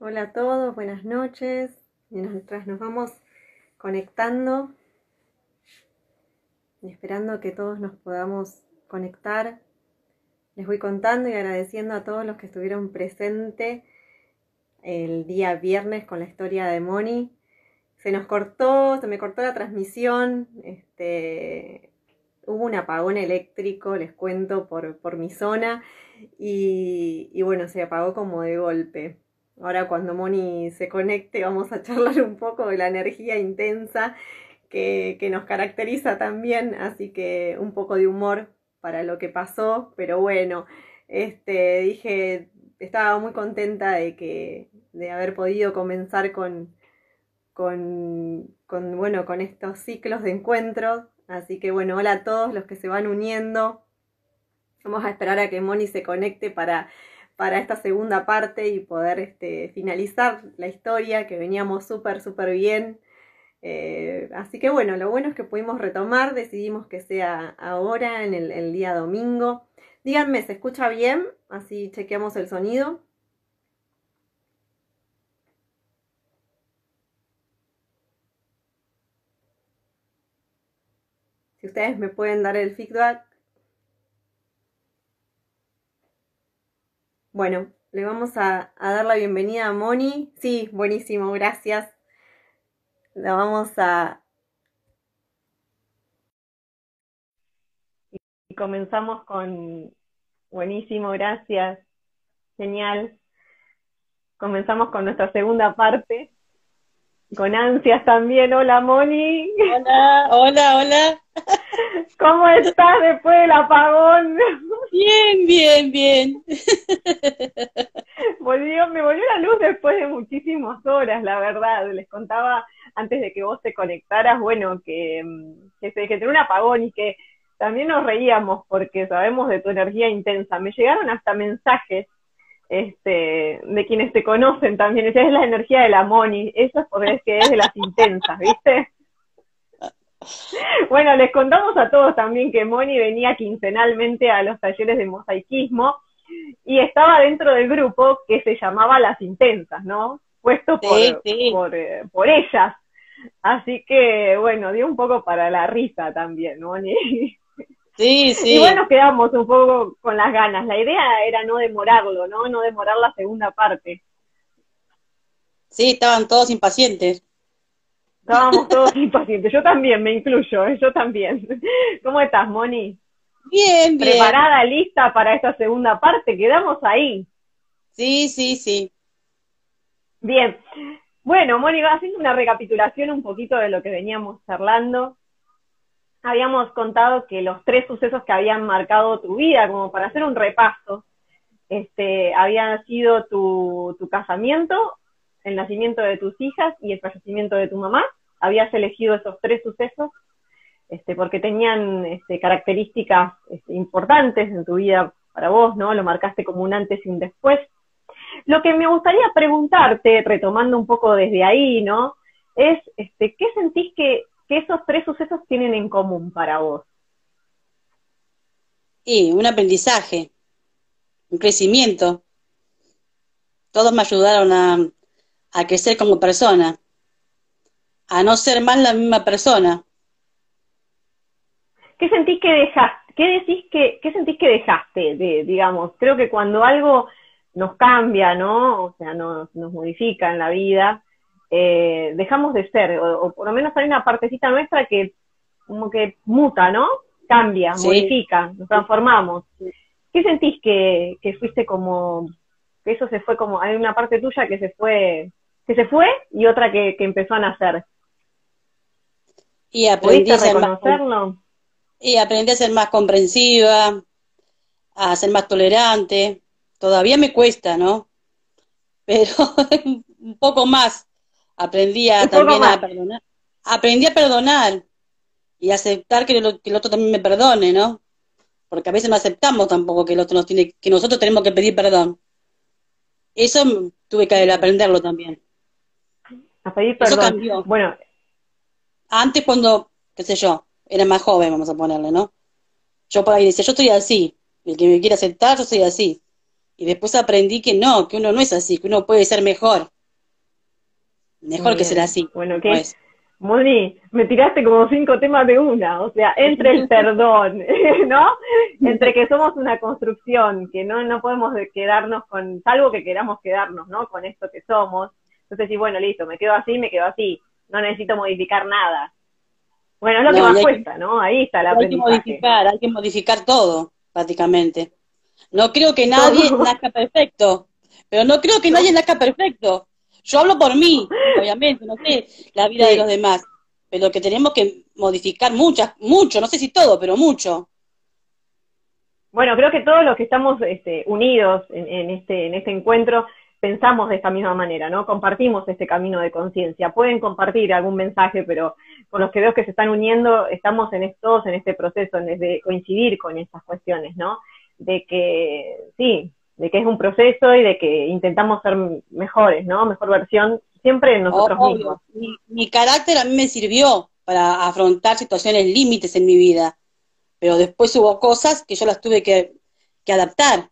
Hola a todos, buenas noches. Mientras nos vamos conectando y esperando que todos nos podamos conectar, les voy contando y agradeciendo a todos los que estuvieron presentes el día viernes con la historia de Moni. Se nos cortó, se me cortó la transmisión, este, hubo un apagón eléctrico, les cuento, por, por mi zona y, y bueno, se apagó como de golpe. Ahora cuando Moni se conecte vamos a charlar un poco de la energía intensa que, que, nos caracteriza también, así que un poco de humor para lo que pasó, pero bueno, este, dije, estaba muy contenta de que, de haber podido comenzar con, con, bueno, con estos ciclos de encuentros, así que bueno, hola a todos los que se van uniendo, vamos a esperar a que Moni se conecte para para esta segunda parte y poder este, finalizar la historia que veníamos súper, súper bien. Eh, así que bueno, lo bueno es que pudimos retomar, decidimos que sea ahora, en el, el día domingo. Díganme, ¿se escucha bien? Así chequeamos el sonido. Si ustedes me pueden dar el feedback. Bueno, le vamos a, a, dar la bienvenida a Moni. Sí, buenísimo, gracias. La vamos a... Y comenzamos con... Buenísimo, gracias. Genial. Comenzamos con nuestra segunda parte. Con ansias también. Hola, Moni. Hola, hola, hola. ¿Cómo estás después del apagón? Bien, bien, bien. Volvió, me volvió la luz después de muchísimas horas, la verdad. Les contaba antes de que vos te conectaras, bueno, que, que se que tenía un apagón y que también nos reíamos porque sabemos de tu energía intensa. Me llegaron hasta mensajes este, de quienes te conocen también. Esa es la energía de la Moni. Eso es porque que es de las intensas, ¿viste? Bueno, les contamos a todos también que Moni venía quincenalmente a los talleres de mosaicismo y estaba dentro del grupo que se llamaba Las Intensas, ¿no? Puesto por, Sí, sí. por, eh, por ellas. Así que, bueno, dio un poco para la risa también, Moni. Sí, sí. Y bueno, quedamos un poco con las ganas. La idea era no demorarlo, ¿no? No demorar la segunda parte. Sí, estaban todos impacientes. Estábamos todos impacientes. Yo también, me incluyo, ¿eh? yo también. ¿Cómo estás, Moni? Bien, bien. ¿Preparada, lista para esta segunda parte? Quedamos ahí. Sí, sí, sí. Bien. Bueno, Moni, haciendo una recapitulación un poquito de lo que veníamos charlando. Habíamos contado que los tres sucesos que habían marcado tu vida, como para hacer un repaso, este, habían sido tu, tu casamiento, el nacimiento de tus hijas y el fallecimiento de tu mamá. Habías elegido esos tres sucesos este, porque tenían este, características este, importantes en tu vida para vos, ¿no? Lo marcaste como un antes y un después. Lo que me gustaría preguntarte, retomando un poco desde ahí, ¿no? Es, este, ¿qué sentís que, esos tres sucesos tienen en común para vos? Y un aprendizaje, un crecimiento. Todos me ayudaron a crecer como persona, a no ser más la misma persona. ¿Qué sentís que dejaste? ¿Qué decís que, qué sentís que dejaste? De, digamos, creo que cuando algo nos cambia, ¿no? O sea, nos, nos modifica en la vida, eh, dejamos de ser, o, o, por lo menos hay una partecita nuestra que como que muta, ¿no? Cambia, Sí. modifica, nos transformamos. ¿Qué sentís que, que fuiste como, que eso se fue como, hay una parte tuya que se fue, que se fue y otra que, que empezó a nacer? Y aprendí ¿Pudiste a ser más, y aprendí a ser más comprensiva, a ser más tolerante. Todavía me cuesta, ¿no? Pero un poco más. Aprendí a también más. a perdonar. Aprendí a perdonar y aceptar que, lo- que el otro también me perdone, ¿no? Porque a veces no aceptamos tampoco que el otro nos tiene, que nosotros tenemos que pedir perdón. Eso tuve que aprenderlo también. A pedir Eso perdón. cambió. Bueno, Antes cuando, qué sé yo, era más joven, vamos a ponerle, ¿no? Yo por ahí decía, yo estoy así. El que me quiera aceptar, yo soy así. Y después aprendí que no, que uno no es así, que uno puede ser mejor. Mejor que ser así. Bueno, ¿qué? es? Moni, me tiraste como cinco temas de una, o sea, entre el perdón, ¿no? Entre que somos una construcción, que no, no podemos quedarnos con, salvo que queramos quedarnos, ¿no? Con esto que somos. Entonces, sí, bueno, listo, me quedo así, me quedo así, no necesito modificar nada. Bueno, es lo que más cuesta, ¿no? Ahí está la Hay que modificar, hay que modificar todo, prácticamente. No creo que nadie nazca perfecto, pero no creo que nadie nazca perfecto. Yo hablo por mí, obviamente, no sé la vida de los demás, pero que tenemos que modificar muchas, mucho, no sé si todo, pero mucho. Bueno, creo que todos los que estamos este, unidos en, este, en este encuentro pensamos de esta misma manera, ¿no? Compartimos este camino de conciencia. Pueden compartir algún mensaje, pero con los que veo que se están uniendo, estamos en todos en este proceso, de coincidir con estas cuestiones, ¿no? De que, sí, de que es un proceso y de que intentamos ser mejores, ¿no? Mejor versión siempre en nosotros mismos. Mi, carácter a mí me sirvió para afrontar situaciones límites en mi vida, pero después hubo cosas que yo las tuve que, adaptar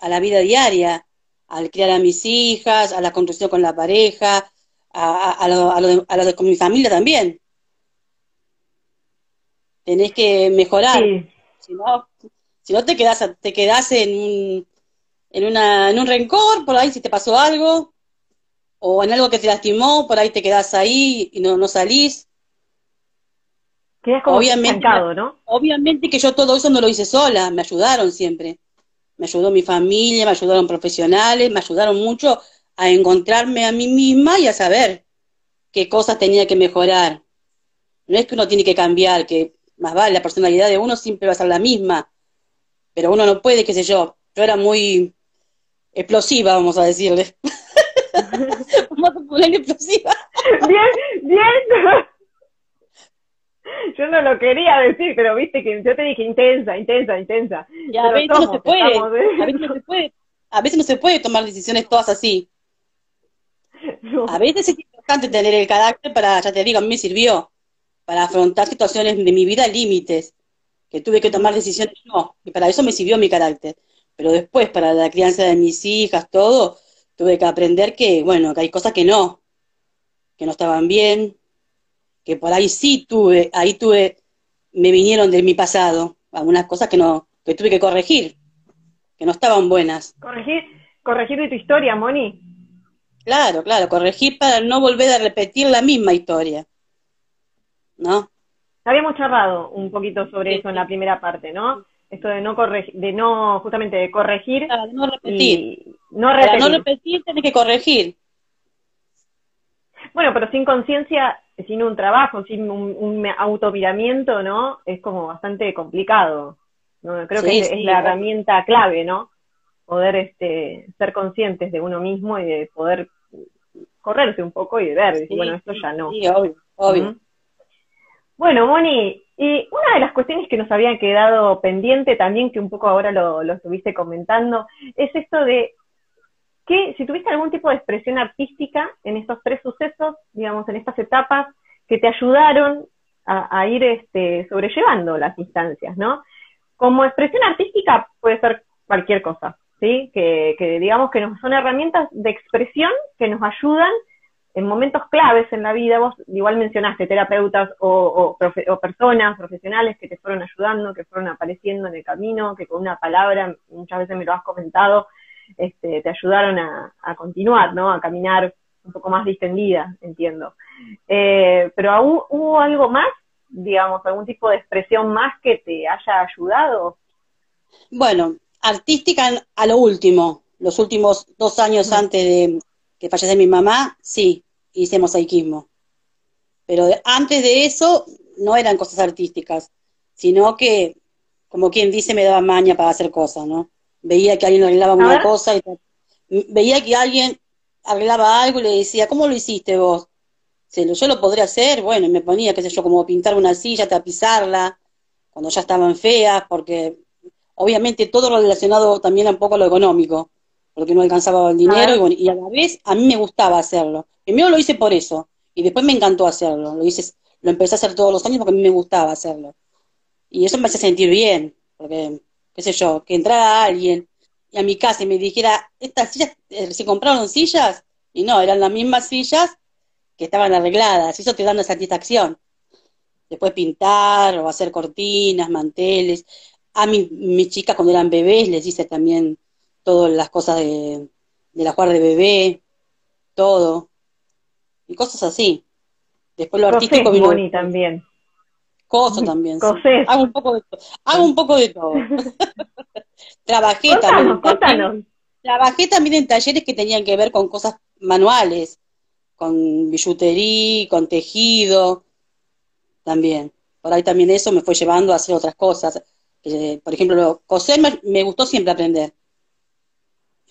a la vida diaria, al criar a mis hijas, a la construcción con la pareja, a, lo, a, lo a con mi familia también. Tenés que mejorar. Si no, si no te quedas, te quedás en un en, una, en un rencor, por ahí si te pasó algo, o en algo que te lastimó, por ahí te quedás ahí y no, no salís. Quedas como obviamente, ¿no? Obviamente que yo todo eso no lo hice sola, me ayudaron siempre. Me ayudó mi familia, me ayudaron profesionales, me ayudaron mucho a encontrarme a mí misma y a saber qué cosas tenía que mejorar. No es que uno tiene que cambiar, que más vale, la personalidad de uno siempre va a ser la misma, pero uno no puede, qué sé yo, yo era muy explosiva, vamos a decirle. vamos a poner explosiva. bien, bien. Yo no lo quería decir, pero viste que yo te dije intensa, intensa, intensa. Ya, a veces no se puede. A veces no se puede. A veces no se puede tomar decisiones todas así. A veces es importante tener el carácter para, ya te digo, a mí me sirvió para afrontar situaciones de mi vida límites, que tuve que tomar decisiones no, y para eso me sirvió mi carácter. Pero después, para la crianza de mis hijas, todo, tuve que aprender que, bueno, que hay cosas que no, que no estaban bien, que por ahí sí tuve, ahí tuve, me vinieron de mi pasado, algunas cosas que no, que tuve que corregir, que no estaban buenas. Corregir, corregir de tu historia, Moni. Claro, claro, corregir para no volver a repetir la misma historia. ¿No? Habíamos charlado un poquito sobre eso en la primera parte, ¿no? esto de no corregir, de no, justamente de corregir. de no repetir. no repetir. Para no repetir tenés que corregir. Bueno, pero sin conciencia, sin un trabajo, sin un, un autoviramiento, ¿no? Es como bastante complicado. ¿no? Creo que es, la herramienta clave, ¿no? Poder este, ser conscientes de uno mismo y de poder correrse un poco y de ver, bueno, esto ya no. Sí, obvio, obvio. Bueno, Moni, y una de las cuestiones que nos habían quedado pendiente también, que un poco ahora lo, lo estuviste comentando, es esto de que si tuviste algún tipo de expresión artística en estos tres sucesos, digamos, en estas etapas, que te ayudaron a, ir este, sobrellevando las instancias, ¿no? Como expresión artística puede ser cualquier cosa, ¿sí? Que, que digamos que nos son herramientas de expresión que nos ayudan en momentos claves en la vida, vos igual mencionaste terapeutas o, personas profesionales que te fueron ayudando, que fueron apareciendo en el camino, que con una palabra, muchas veces me lo has comentado, este, te ayudaron a, continuar, ¿no? A caminar un poco más distendida, entiendo. Eh, pero aún hubo algo más, digamos, algún tipo de expresión más que te haya ayudado. Bueno, artística a lo último, los últimos dos años antes de que fallece mi mamá, sí, hice mosaicismo. Pero antes de eso no eran cosas artísticas, sino que, como quien dice, me daba maña para hacer cosas, ¿no? Veía que alguien arreglaba una cosa y veía que alguien arreglaba algo y le decía, ¿cómo lo hiciste vos? yo lo podría hacer, bueno, y me ponía, qué sé yo, como pintar una silla, tapizarla, cuando ya estaban feas, porque obviamente todo relacionado también un poco a lo económico porque no alcanzaba el dinero y, a la vez a mí me gustaba hacerlo. Primero lo hice por eso y después me encantó hacerlo. Lo hice, lo empecé a hacer todos los años porque a mí me gustaba hacerlo. Y eso me hace sentir bien, porque, qué sé yo, que entrara alguien a mi casa y me dijera, estas sillas, eh, ¿se compraron sillas? Y no, eran las mismas sillas que estaban arregladas, eso te da una satisfacción. Después pintar o hacer cortinas, manteles. A mi, mis chicas cuando eran bebés les hice también todas las cosas de, de la jugar de bebé, todo. Y cosas así. Después lo artístico vino. también. Cosas también. Hago un poco de todo. Hago un poco de todo. trabajé también. trabajé también en talleres que tenían que ver con cosas manuales, con billutería, con tejido, también. Por ahí también eso me fue llevando a hacer otras cosas. por ejemplo, coser me, gustó siempre aprender.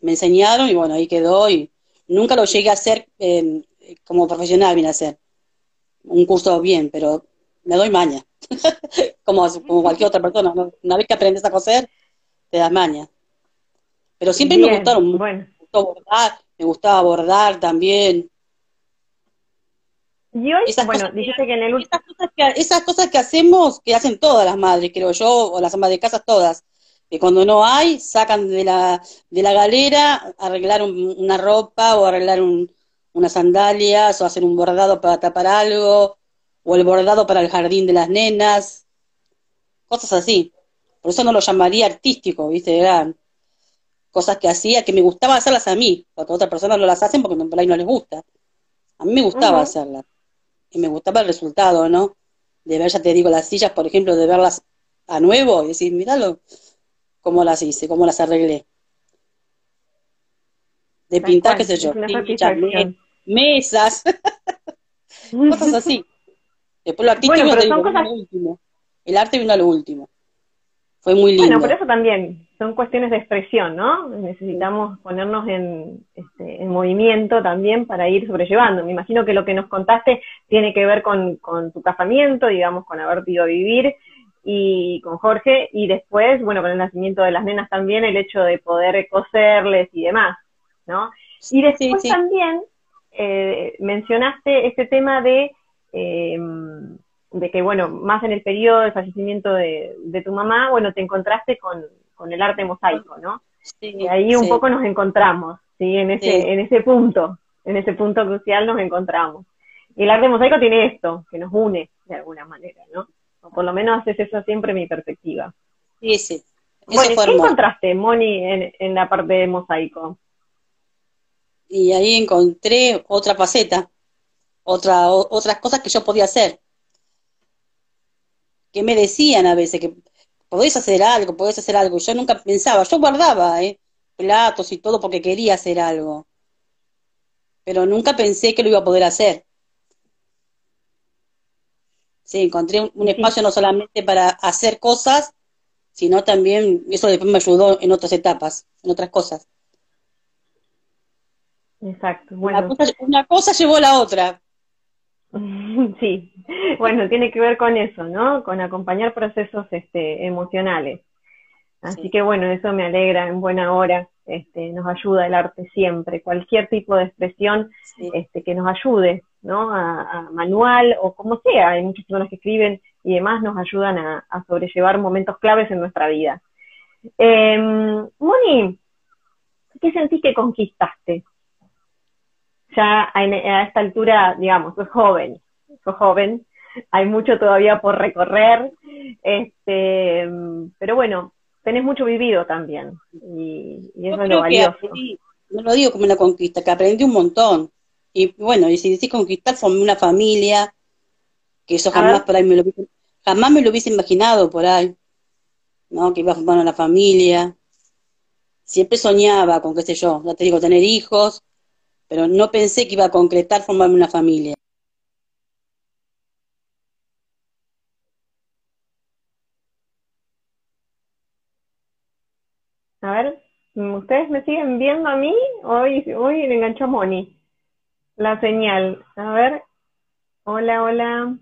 Me enseñaron y bueno, ahí quedó y nunca lo llegué a hacer eh, como profesional, bien a hacer. Un curso bien, pero me doy maña. como, como cualquier otra persona. Una vez que aprendes a coser, te das maña. Pero siempre me gustaron. Bueno. Me bordar, me gustaba bordar también. Y hoy, esas bueno, cosas que en el esas cosas que, esas cosas que hacemos, que hacen todas las madres, creo yo, o las amas de casa todas, que cuando no hay, sacan de la, de la galera, arreglar una ropa o arreglar un, unas sandalias o hacer un bordado para tapar algo o el bordado para el jardín de las nenas, cosas así. Por eso no lo llamaría artístico, ¿viste? Eran cosas que hacía, que me gustaba hacerlas a mí, porque otras personas no las hacen porque por ahí no les gusta. A mí me gustaba hacerlas. Y me gustaba el resultado, ¿no? De ver, ya te digo, las sillas, por ejemplo, de verlas a nuevo y decir, míralo, cómo las hice, cómo las arreglé. De pintar, qué sé yo, mesas, cosas así. Después lo artístico lo último. El arte vino a lo último. Fue muy lindo. Bueno, por eso también son cuestiones de expresión, ¿no? Necesitamos ponernos en, este, en movimiento también para ir sobrellevando. Me imagino que lo que nos contaste tiene que ver con, con tu casamiento, digamos, con haber ido a vivir y con Jorge, y después, bueno, con el nacimiento de las nenas también, el hecho de poder coserles y demás, ¿no? Y después también eh, mencionaste este tema de eh, de que, bueno, más en el periodo de fallecimiento de, tu mamá, bueno, te encontraste con, el arte mosaico, ¿no? y ahí un poco nos encontramos, ¿sí? En ese, en ese punto, en ese punto crucial nos encontramos. Y el arte mosaico tiene esto, que nos une de alguna manera, ¿no? O por lo menos es eso siempre mi perspectiva. Sí, sí. bueno, ¿qué encontraste, Moni, en, en la parte de mosaico? Y ahí encontré otra faceta, otra, otras cosas que yo podía hacer. Que me decían a veces que podés hacer algo, podés hacer algo. Yo nunca pensaba, yo guardaba ¿eh? platos y todo porque quería hacer algo. Pero nunca pensé que lo iba a poder hacer. Sí, encontré un, espacio no solamente para hacer cosas, sino también, eso después me ayudó en otras etapas, en otras cosas. Exacto. Bueno. Una cosa, una cosa llevó a la otra. Sí, bueno, tiene que ver con eso, ¿no? Con acompañar procesos este, emocionales. Así que bueno, eso me alegra en buena hora. Este, nos ayuda el arte siempre, cualquier tipo de expresión este, que nos ayude, ¿no? A, manual o como sea. Hay muchas personas que escriben y demás nos ayudan a, sobrellevar momentos claves en nuestra vida. Eh, Moni, ¿qué sentís que conquistaste? Ya a, esta altura, digamos, sos joven, sos joven, hay mucho todavía por recorrer, este, pero bueno, tenés mucho vivido también, y, eso es lo valioso. no lo digo como una conquista, que aprendí un montón. Y bueno, y si decís conquistar, formé una familia, que eso jamás por ahí me lo jamás me lo hubiese imaginado por ahí, ¿no? Que iba a formar una familia. Siempre soñaba con, qué sé yo, ya te digo, tener hijos, pero no pensé que iba a concretar formarme una familia. A ver, ¿ustedes me siguen viendo a mí? Hoy, hoy me enganchó Moni. La señal. A ver. Hola, hola.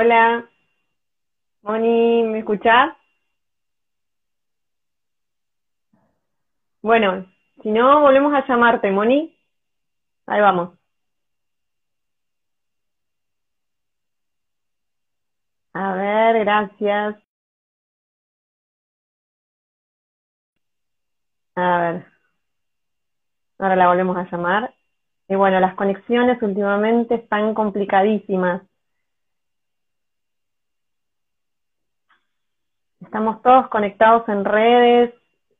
Hola. Moni, ¿me escuchás? Bueno, si no, volvemos a llamarte, Moni. Ahí vamos. A ver, gracias. A ver. Ahora la volvemos a llamar. Y bueno, las conexiones últimamente están complicadísimas. Estamos todos conectados en redes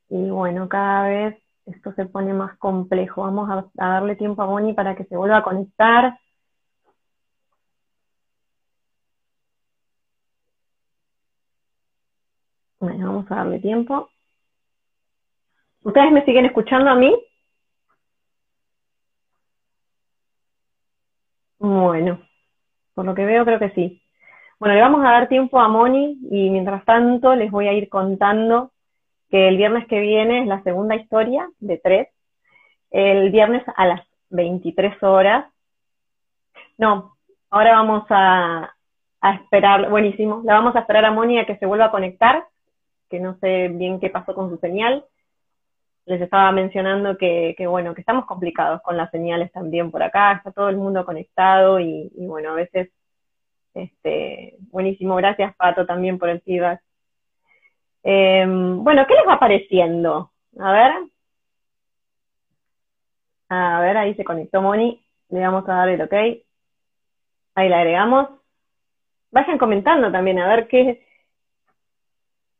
y bueno, cada vez esto se pone más complejo. Vamos a, darle tiempo a Bonnie para que se vuelva a conectar. Bueno, vamos a darle tiempo. ¿Ustedes me siguen escuchando a mí? Bueno, por lo que veo creo que sí. Bueno, le vamos a dar tiempo a Moni y mientras tanto les voy a ir contando que el viernes que viene es la segunda historia de tres. El viernes a las 23 horas. No, ahora vamos a, esperar, buenísimo, la vamos a esperar a Moni a que se vuelva a conectar, que no sé bien qué pasó con su señal les estaba mencionando que, bueno, que estamos complicados con las señales también por acá, está todo el mundo conectado y, bueno, a veces, este, buenísimo, gracias Pato también por el feedback. Em, bueno, ¿qué les va apareciendo? A ver. A ver, ahí se conectó Moni, le vamos a dar el ok. Ahí la agregamos. Vayan comentando también, a ver qué,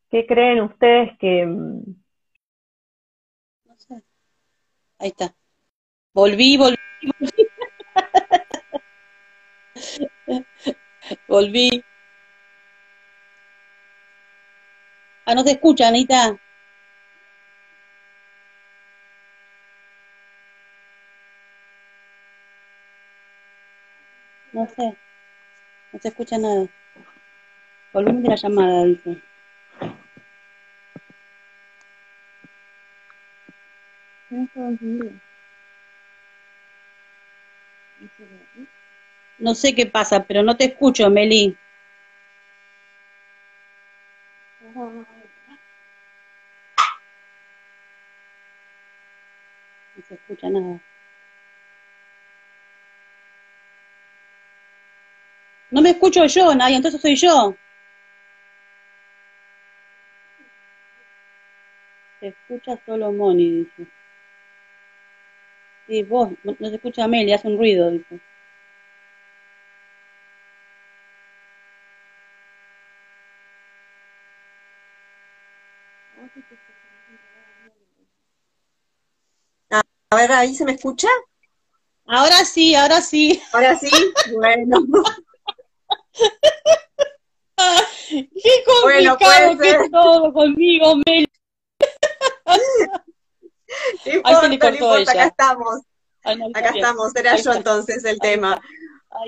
qué creen ustedes que, Ahí está. Volví, volví, volví. volví. Ah, no te escucha, Anita. No sé. No se escucha nada. Volvemos de la llamada, dice. Sé qué pasa, pero no te escucho, Meli. No se escucha nada. No me escucho yo, nadie, entonces soy yo. Se escucha solo Moni, dice. Sí, vos, no, se escucha Amelia, hace un ruido, dice. A ver, ahí se me escucha. Ahora sí, ahora sí. Ahora sí, bueno. Qué complicado que es todo conmigo, Meli. No acá estamos. acá estamos, era yo entonces el tema.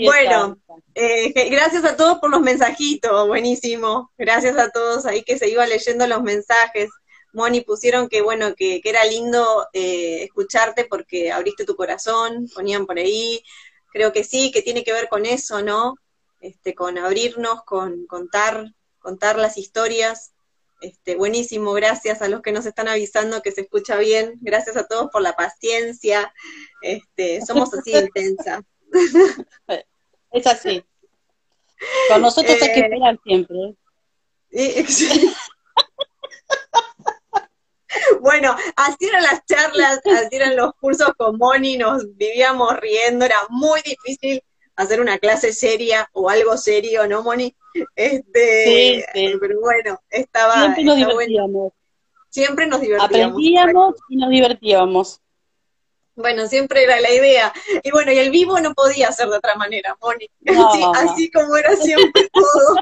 Bueno, eh, gracias a todos por los mensajitos, buenísimo. Gracias a todos ahí que se iba leyendo los mensajes. Moni pusieron que bueno, que, era lindo eh, escucharte porque abriste tu corazón, ponían por ahí. Creo que sí, que tiene que ver con eso, ¿no? Este, con abrirnos, con contar, contar las historias este, buenísimo, gracias a los que nos están avisando que se escucha bien, gracias a todos por la paciencia, este, somos así intensa. Es así. Con nosotros hay que eh, esperar siempre. ¿eh? Bueno, así eran las charlas, así eran los cursos con Moni, nos vivíamos riendo, era muy difícil hacer una clase seria o algo serio, ¿no, Moni? Este, pero bueno, estaba. Siempre nos divertíamos. Siempre nos divertíamos. Aprendíamos y nos divertíamos. Bueno, siempre era la idea. Y bueno, y el vivo no podía ser de otra manera, Moni. Así, como era siempre todo.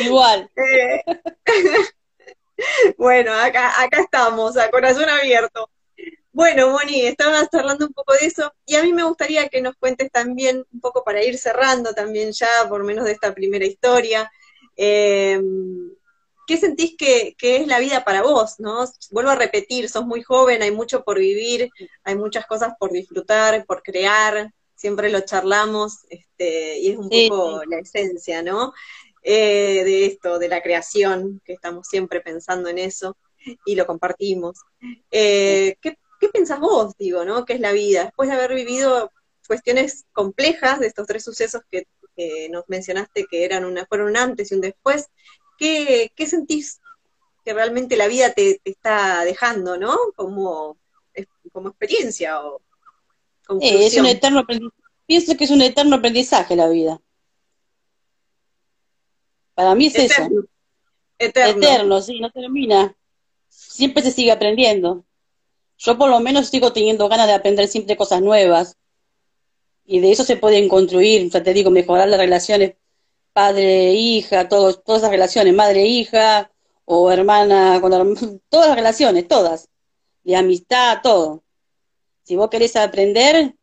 Igual. Eh, bueno, acá, acá estamos, a corazón abierto. Bueno, Moni, estabas hablando un poco de eso y a mí me gustaría que nos cuentes también, un poco para ir cerrando también ya, por menos de esta primera historia, eh, ¿qué sentís que, es la vida para vos? ¿no? Vuelvo a repetir, sos muy joven, hay mucho por vivir, hay muchas cosas por disfrutar, por crear, siempre lo charlamos este, y es un poco la esencia, ¿no? Eh, de esto, de la creación, que estamos siempre pensando en eso y lo compartimos. Eh, ¿qué, ¿qué pensás vos, digo, no? ¿Qué es la vida? Después de haber vivido cuestiones complejas de estos tres sucesos que, nos mencionaste que eran una, fueron un antes y un después. ¿Qué, qué sentís que realmente la vida te, está dejando, ¿no? Como, como experiencia o es un eterno Pienso que es un eterno aprendizaje la vida. Para mí es eso. Eterno. Eterno, sí, no termina. Siempre se sigue aprendiendo. Yo por lo menos sigo teniendo ganas de aprender siempre cosas nuevas. Y de eso se pueden construir, o sea, te digo, mejorar las relaciones padre-hija, todas esas relaciones, madre-hija, o hermana con todas las relaciones, todas, de amistad, todo. Si vos querés aprender,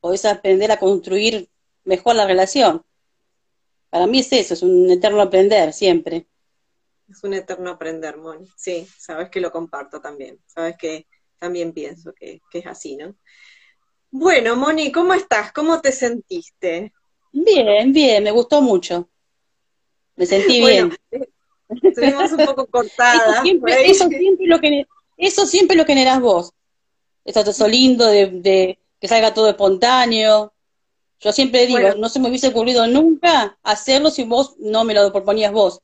podés aprender a construir mejor la relación. Para mí es eso, es un eterno aprender, siempre. Es un eterno aprender, Moni. Sí, sabes que lo comparto también. Sabes que también pienso que, es así, ¿no? Bueno, Moni, ¿cómo estás? ¿Cómo te sentiste? Bien, bien, me gustó mucho. Me sentí bien. Estuvimos un poco cortadas. Eso siempre, eso siempre, lo que, eso siempre lo generás vos. Eso, lindo de, que salga todo espontáneo. Yo siempre digo, no se me hubiese ocurrido nunca hacerlo si vos no me lo proponías vos,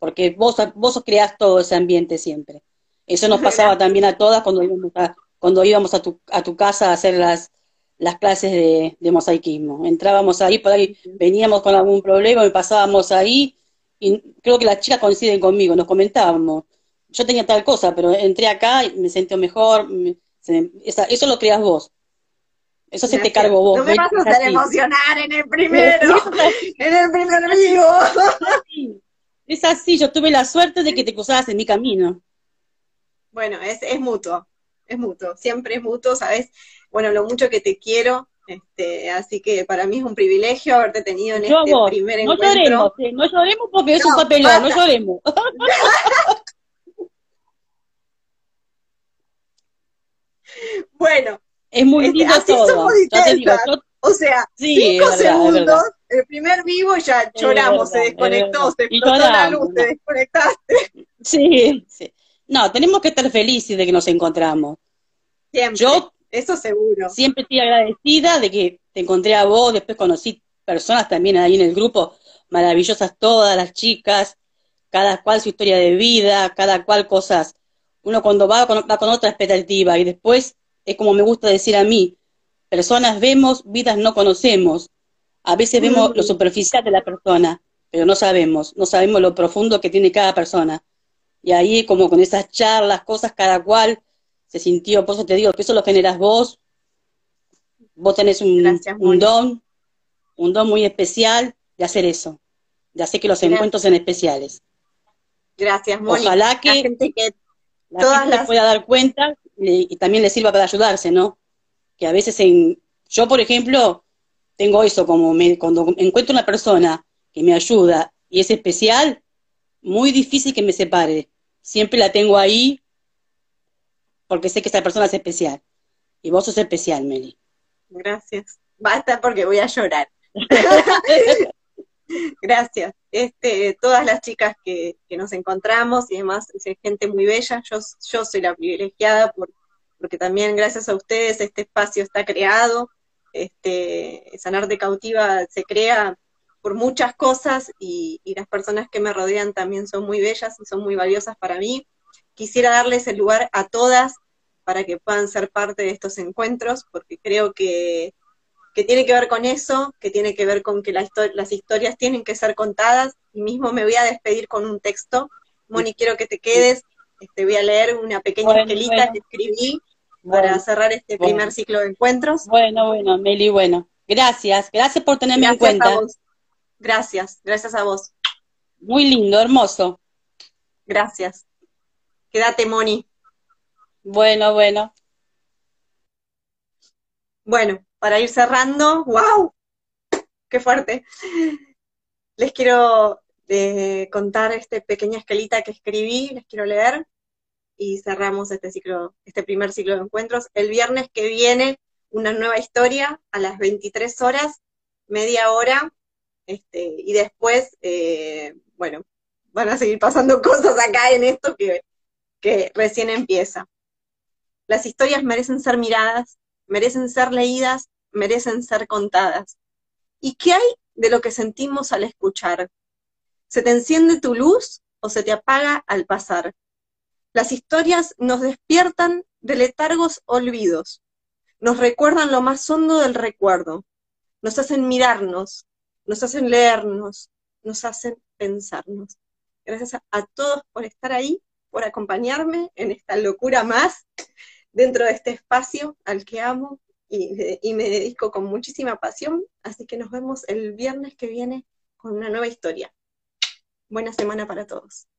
porque vos, vos creás todo ese ambiente siempre. Eso nos pasaba también a todas cuando íbamos a, cuando íbamos a tu, a tu casa a hacer las, las clases de, de mosaicismo. Entrábamos ahí, por ahí veníamos con algún problema y pasábamos ahí y creo que las chicas coinciden conmigo, nos comentábamos, yo tenía tal cosa, pero entré acá y me sentí mejor, eso lo creas vos. Eso se te cargo vos. No me vas a hacer emocionar en el primero, en el primer vivo. Es así, yo tuve la suerte de que te cruzaras en mi camino. Bueno, es, es mutuo, es mutuo, siempre es mutuo, ¿sabes? Bueno, lo mucho que te quiero, este, así que para mí es un privilegio haberte tenido en este primer no Lloremos, no lloremos porque es un papelón, no lloremos. bueno. Es muy este, lindo todo. o sea, cinco segundos, el primer vivo ya lloramos, se desconectó, se explotó la luz, te desconectaste. Sí, sí. No, tenemos que estar felices de que nos encontramos. Siempre. Yo eso seguro. Siempre estoy agradecida de que te encontré a vos, después conocí personas también ahí en el grupo, maravillosas todas las chicas, cada cual su historia de vida, cada cual cosas. Uno cuando va con, va con otra expectativa y después es como me gusta decir a mí, personas vemos, vidas no conocemos. A veces vemos lo mm. superficial de la persona, pero no sabemos, no sabemos lo profundo que tiene cada persona. Y ahí como con esas charlas, cosas, cada cual se sintió, por eso te digo que eso lo generas vos, vos tenés un, don, un don muy especial de hacer eso, de hacer que los encuentros sean especiales. Gracias, Ojalá que la gente, que la gente pueda dar cuenta y, también le sirva para ayudarse, ¿no? Que a veces en, yo por ejemplo, tengo eso como me, cuando encuentro una persona que me ayuda y es especial, muy difícil que me separe. Siempre la tengo ahí porque sé que esta persona es especial. Y vos sos especial, Meli. Gracias. Basta porque voy a llorar. Gracias. Este, todas las chicas que, nos encontramos y demás, es gente muy bella. Yo, yo soy la privilegiada por, porque también gracias a ustedes este espacio está creado. Este, Sanarte Cautiva se crea por muchas cosas y, y las personas que me rodean también son muy bellas y son muy valiosas para mí quisiera darles el lugar a todas para que puedan ser parte de estos encuentros, porque creo que, tiene que ver con eso, que tiene que ver con que las historias tienen que ser contadas, y mismo me voy a despedir con un texto. Moni, quiero que te quedes, te este, voy a leer una pequeña esquelita que escribí para cerrar este primer ciclo de encuentros. Bueno, bueno, Meli, bueno. Gracias, gracias por tenerme en cuenta. Gracias, gracias a vos. Muy lindo, hermoso. Gracias. Quédate, Moni. Bueno, bueno. Bueno, para ir cerrando, ¡wow! ¡Qué fuerte! Les quiero eh, contar esta pequeña escalita que escribí, les quiero leer y cerramos este ciclo, este primer ciclo de encuentros. El viernes que viene, una nueva historia a las 23 horas, media hora, este, y después, eh, bueno, van a seguir pasando cosas acá en esto que que recién empieza. Las historias merecen ser miradas, merecen ser leídas, merecen ser contadas. ¿Y qué hay de lo que sentimos al escuchar. ¿Se te enciende tu luz o se te apaga al pasar? Las historias nos despiertan de letargos olvidos, nos recuerdan lo más hondo del recuerdo, nos hacen mirarnos, nos hacen leernos, nos hacen pensarnos. Gracias a, a todos por estar ahí, por acompañarme en esta locura más dentro de este espacio al que amo y, me dedico con muchísima pasión. Así que nos vemos el viernes que viene con una nueva historia. Buena semana para todos.